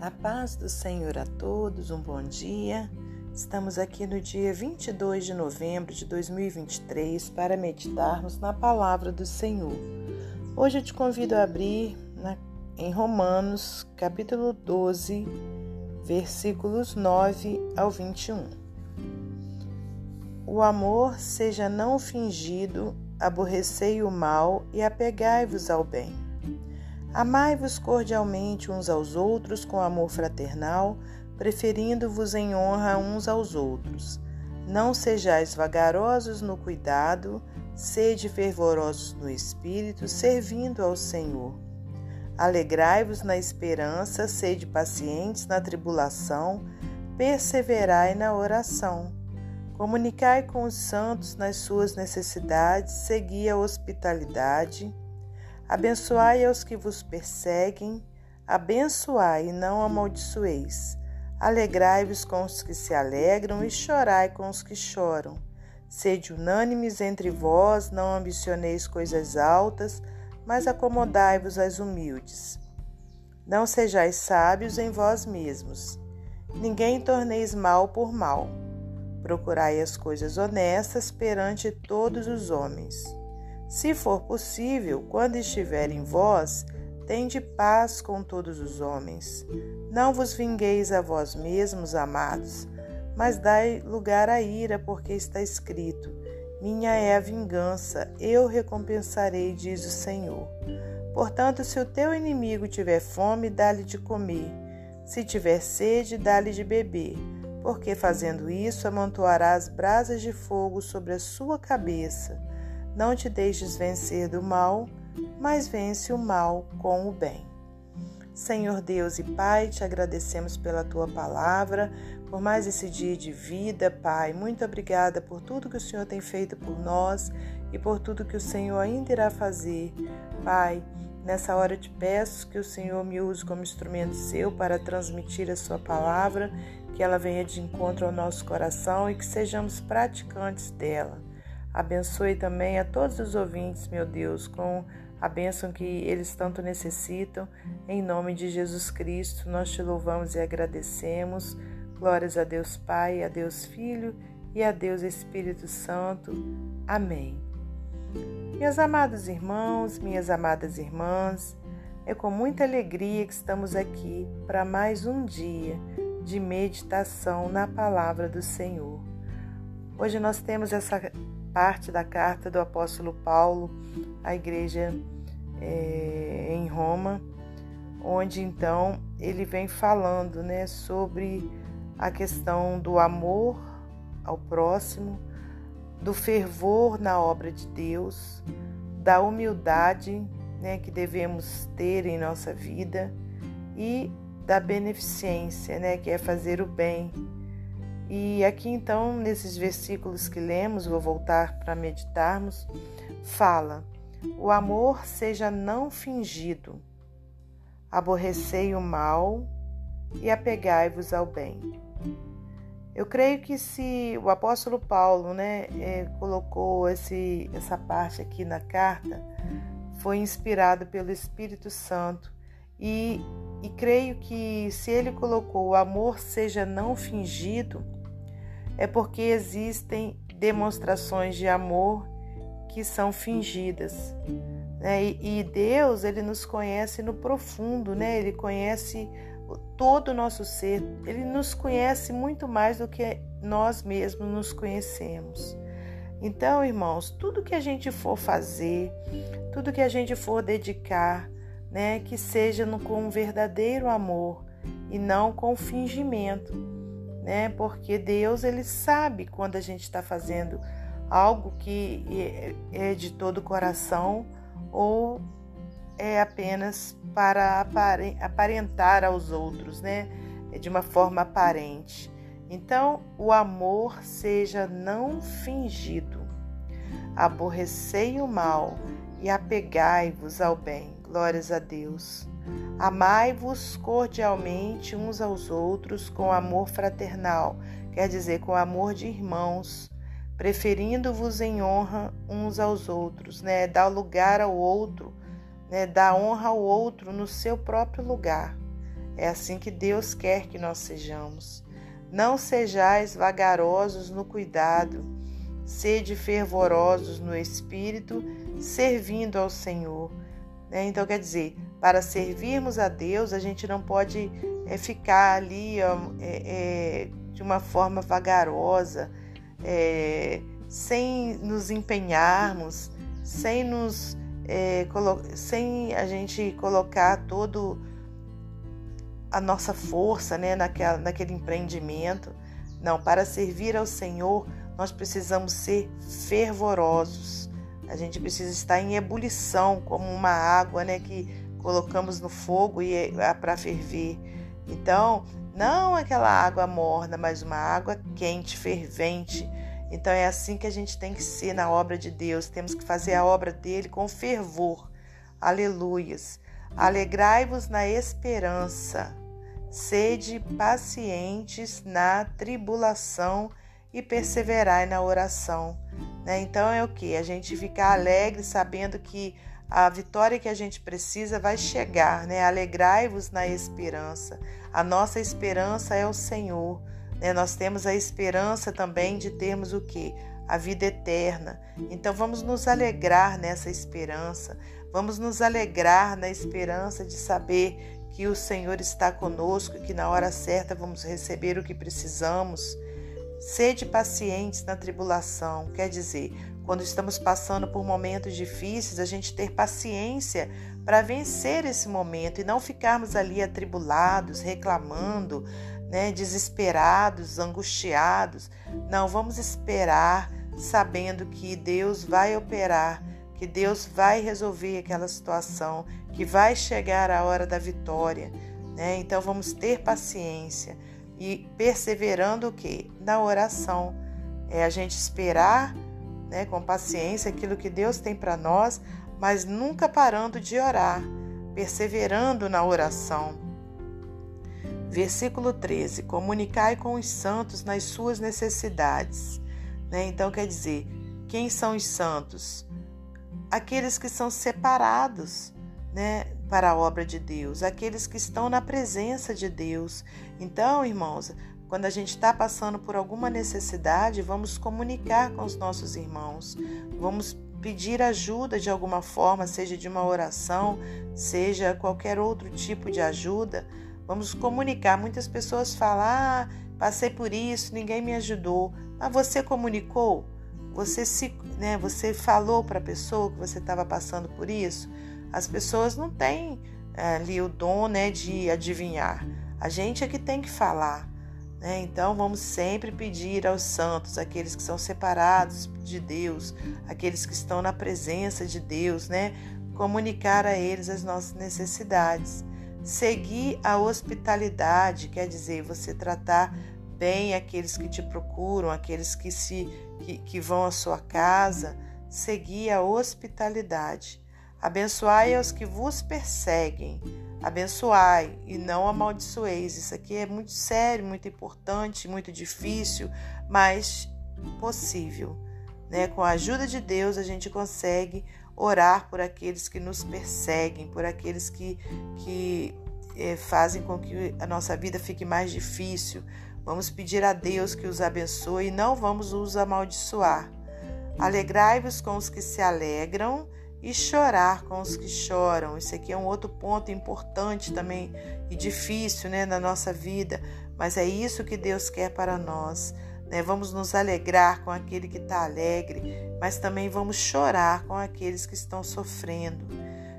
A paz do Senhor a todos, um bom dia. Estamos aqui no dia 22 de novembro de 2023 para meditarmos na palavra do Senhor. Hoje eu te convido a abrir na, em Romanos, capítulo 12, versículos 9 ao 21. O amor seja não fingido, aborrecei o mal e apegai-vos ao bem. Amai-vos cordialmente uns aos outros com amor fraternal, preferindo-vos em honra uns aos outros. Não sejais vagarosos no cuidado, sede fervorosos no espírito, servindo ao Senhor. Alegrai-vos na esperança, sede pacientes na tribulação, perseverai na oração. Comunicai com os santos nas suas necessidades, segui a hospitalidade Abençoai aos que vos perseguem, abençoai e não amaldiçoeis. Alegrai-vos com os que se alegram e chorai com os que choram. Sede unânimes entre vós, não ambicioneis coisas altas, mas acomodai-vos às humildes. Não sejais sábios em vós mesmos. Ninguém torneis mal por mal. Procurai as coisas honestas perante todos os homens. Se for possível, quando estiver em vós, tende paz com todos os homens. Não vos vingueis a vós mesmos, amados, mas dai lugar à ira, porque está escrito: Minha é a vingança, eu recompensarei, diz o Senhor. Portanto, se o teu inimigo tiver fome, dá-lhe de comer. Se tiver sede, dá-lhe de beber, porque fazendo isso amontoarás brasas de fogo sobre a sua cabeça. Não te deixes vencer do mal, mas vence o mal com o bem. Senhor Deus e Pai, te agradecemos pela tua palavra, por mais esse dia de vida, Pai. Muito obrigada por tudo que o Senhor tem feito por nós e por tudo que o Senhor ainda irá fazer. Pai, nessa hora te peço que o Senhor me use como instrumento seu para transmitir a sua palavra, que ela venha de encontro ao nosso coração e que sejamos praticantes dela. Abençoe também a todos os ouvintes, meu Deus, com a bênção que eles tanto necessitam. Em nome de Jesus Cristo, nós te louvamos e agradecemos. Glórias a Deus Pai, a Deus Filho e a Deus Espírito Santo. Amém. Meus amados irmãos, minhas amadas irmãs, é com muita alegria que estamos aqui para mais um dia de meditação na palavra do Senhor. Hoje nós temos essa parte da carta do apóstolo Paulo à igreja é, em Roma, onde então ele vem falando né, sobre a questão do amor ao próximo, do fervor na obra de Deus, da humildade né, que devemos ter em nossa vida e da beneficência, né, que é fazer o bem e aqui então, nesses versículos que lemos, vou voltar para meditarmos, fala: O amor seja não fingido, aborrecei o mal e apegai-vos ao bem. Eu creio que se o apóstolo Paulo né, é, colocou esse, essa parte aqui na carta, foi inspirado pelo Espírito Santo e, e creio que se ele colocou o amor seja não fingido, é porque existem demonstrações de amor que são fingidas. Né? E Deus, ele nos conhece no profundo, né? Ele conhece todo o nosso ser, ele nos conhece muito mais do que nós mesmos nos conhecemos. Então, irmãos, tudo que a gente for fazer, tudo que a gente for dedicar, né, que seja com um verdadeiro amor e não com fingimento né? Porque Deus ele sabe quando a gente está fazendo algo que é, é de todo o coração ou é apenas para aparentar aos outros, né? É de uma forma aparente. Então, o amor seja não fingido. Aborrecei o mal e apegai-vos ao bem. Glórias a Deus. Amai-vos cordialmente uns aos outros com amor fraternal, quer dizer, com amor de irmãos, preferindo-vos em honra uns aos outros, né? Dar lugar ao outro, né? Dar honra ao outro no seu próprio lugar. É assim que Deus quer que nós sejamos. Não sejais vagarosos no cuidado, sede fervorosos no espírito, servindo ao Senhor. Né? Então, quer dizer, para servirmos a Deus, a gente não pode é, ficar ali é, é, de uma forma vagarosa, sem nos empenharmos, sem nos sem a gente colocar todo a nossa força né, naquela, naquele empreendimento. Não, para servir ao Senhor, nós precisamos ser fervorosos. A gente precisa estar em ebulição, como uma água né, que colocamos no fogo e é para ferver. Então, não aquela água morna, mas uma água quente, fervente. Então é assim que a gente tem que ser na obra de Deus. Temos que fazer a obra dele com fervor. Aleluias. Alegrai-vos na esperança. Sede pacientes na tribulação e perseverai na oração. Né? Então é o que? A gente ficar alegre sabendo que a vitória que a gente precisa vai chegar. Né? Alegrai-vos na esperança. A nossa esperança é o Senhor. Né? Nós temos a esperança também de termos o que? A vida eterna. Então vamos nos alegrar nessa esperança. Vamos nos alegrar na esperança de saber que o Senhor está conosco e que na hora certa vamos receber o que precisamos. Sede pacientes na tribulação, quer dizer, quando estamos passando por momentos difíceis, a gente ter paciência para vencer esse momento e não ficarmos ali atribulados, reclamando, né, desesperados, angustiados. Não, vamos esperar sabendo que Deus vai operar que Deus vai resolver aquela situação, que vai chegar a hora da vitória. Né? Então vamos ter paciência e perseverando o que? Na oração. É a gente esperar né, com paciência aquilo que Deus tem para nós, mas nunca parando de orar, perseverando na oração. Versículo 13: Comunicai com os santos nas suas necessidades. Né? Então, quer dizer, quem são os santos? aqueles que são separados, né, para a obra de Deus, aqueles que estão na presença de Deus. Então, irmãos, quando a gente está passando por alguma necessidade, vamos comunicar com os nossos irmãos, vamos pedir ajuda de alguma forma, seja de uma oração, seja qualquer outro tipo de ajuda. Vamos comunicar. Muitas pessoas falam: ah, passei por isso, ninguém me ajudou. Mas você comunicou? Você se, né, você falou para a pessoa que você estava passando por isso. As pessoas não têm é, ali o dom, né, de adivinhar. A gente é que tem que falar. Né? Então vamos sempre pedir aos santos, aqueles que são separados de Deus, aqueles que estão na presença de Deus, né? Comunicar a eles as nossas necessidades. Seguir a hospitalidade, quer dizer, você tratar bem aqueles que te procuram, aqueles que se que, que vão à sua casa, segui a hospitalidade. Abençoai aos que vos perseguem. Abençoai e não amaldiçoeis. Isso aqui é muito sério, muito importante, muito difícil, mas possível. Né? Com a ajuda de Deus, a gente consegue orar por aqueles que nos perseguem, por aqueles que, que é, fazem com que a nossa vida fique mais difícil, Vamos pedir a Deus que os abençoe e não vamos os amaldiçoar. Alegrai-vos com os que se alegram e chorar com os que choram. Isso aqui é um outro ponto importante também e difícil né, na nossa vida, mas é isso que Deus quer para nós. Né? Vamos nos alegrar com aquele que está alegre, mas também vamos chorar com aqueles que estão sofrendo.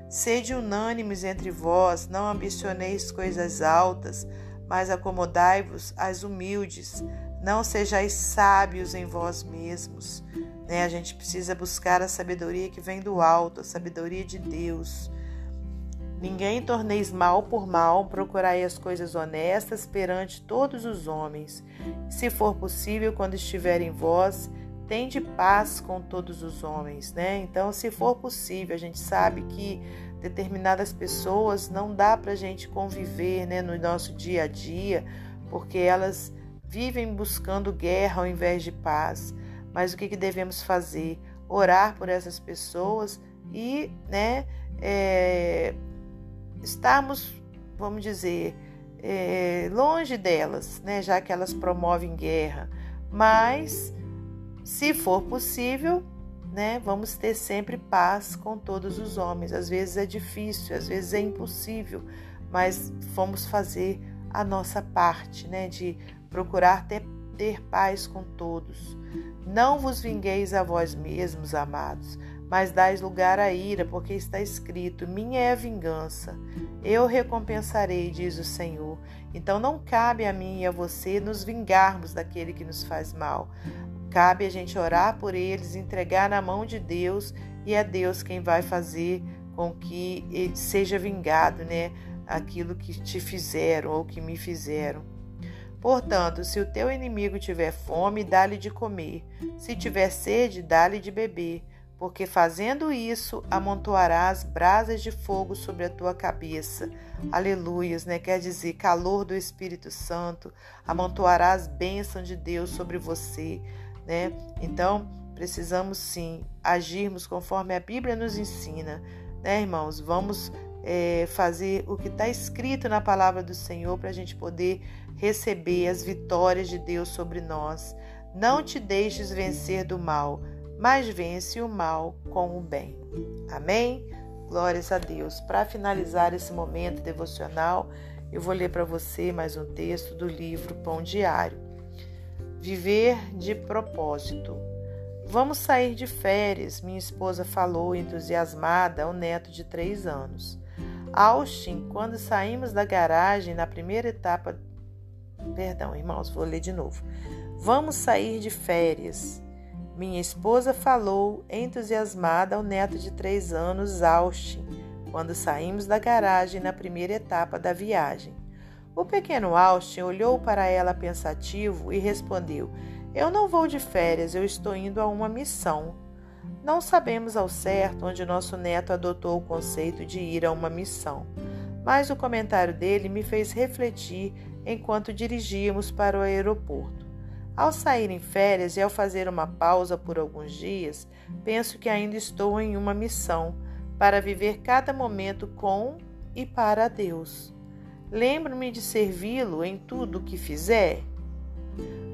Sede unânimes entre vós, não ambicioneis coisas altas, mas acomodai-vos às humildes, não sejais sábios em vós mesmos. Né? A gente precisa buscar a sabedoria que vem do alto, a sabedoria de Deus. Ninguém torneis mal por mal, procurai as coisas honestas perante todos os homens. Se for possível, quando estiver em vós, tende paz com todos os homens, né? Então, se for possível, a gente sabe que determinadas pessoas não dá para a gente conviver né, no nosso dia a dia, porque elas vivem buscando guerra ao invés de paz. Mas o que, que devemos fazer? Orar por essas pessoas e né, é, estarmos, vamos dizer, é, longe delas, né, já que elas promovem guerra. Mas, se for possível, né, vamos ter sempre paz com todos os homens. Às vezes é difícil, às vezes é impossível, mas vamos fazer a nossa parte, né, de procurar ter, ter paz com todos. Não vos vingueis a vós mesmos, amados, mas dais lugar à ira, porque está escrito: Minha é a vingança, eu recompensarei, diz o Senhor. Então não cabe a mim e a você nos vingarmos daquele que nos faz mal. Cabe a gente orar por eles, entregar na mão de Deus e é Deus quem vai fazer com que seja vingado, né? Aquilo que te fizeram ou que me fizeram. Portanto, se o teu inimigo tiver fome, dá-lhe de comer. Se tiver sede, dá-lhe de beber porque fazendo isso amontoarás brasas de fogo sobre a tua cabeça. Aleluias, né? Quer dizer, calor do Espírito Santo, amontoarás bênção de Deus sobre você, né? Então, precisamos sim agirmos conforme a Bíblia nos ensina, né, irmãos? Vamos é, fazer o que está escrito na palavra do Senhor para a gente poder receber as vitórias de Deus sobre nós. Não te deixes vencer do mal mas vence o mal com o bem. Amém? Glórias a Deus. Para finalizar esse momento devocional, eu vou ler para você mais um texto do livro Pão Diário. Viver de propósito. Vamos sair de férias, minha esposa falou entusiasmada ao neto de três anos. Austin, quando saímos da garagem na primeira etapa. Perdão, irmãos, vou ler de novo. Vamos sair de férias. Minha esposa falou, entusiasmada, ao neto de três anos, Austin, quando saímos da garagem na primeira etapa da viagem. O pequeno Austin olhou para ela pensativo e respondeu: Eu não vou de férias, eu estou indo a uma missão. Não sabemos ao certo onde nosso neto adotou o conceito de ir a uma missão, mas o comentário dele me fez refletir enquanto dirigíamos para o aeroporto. Ao sair em férias e ao fazer uma pausa por alguns dias, penso que ainda estou em uma missão para viver cada momento com e para Deus. Lembro-me de servi-lo em tudo o que fizer.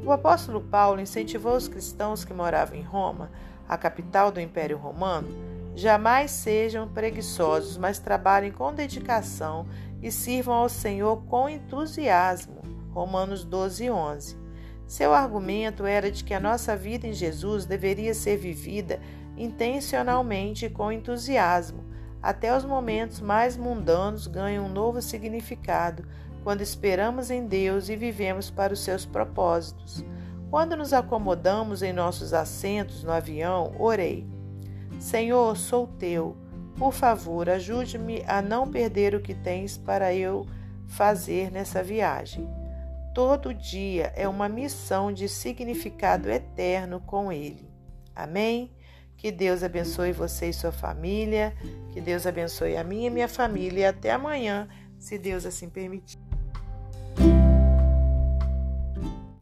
O apóstolo Paulo incentivou os cristãos que moravam em Roma, a capital do Império Romano, jamais sejam preguiçosos, mas trabalhem com dedicação e sirvam ao Senhor com entusiasmo. Romanos 12, 11. Seu argumento era de que a nossa vida em Jesus deveria ser vivida intencionalmente e com entusiasmo. Até os momentos mais mundanos ganham um novo significado quando esperamos em Deus e vivemos para os seus propósitos. Quando nos acomodamos em nossos assentos no avião, orei: Senhor, sou teu. Por favor, ajude-me a não perder o que tens para eu fazer nessa viagem. Todo dia é uma missão de significado eterno com Ele. Amém? Que Deus abençoe você e sua família. Que Deus abençoe a minha e minha família. E até amanhã, se Deus assim permitir.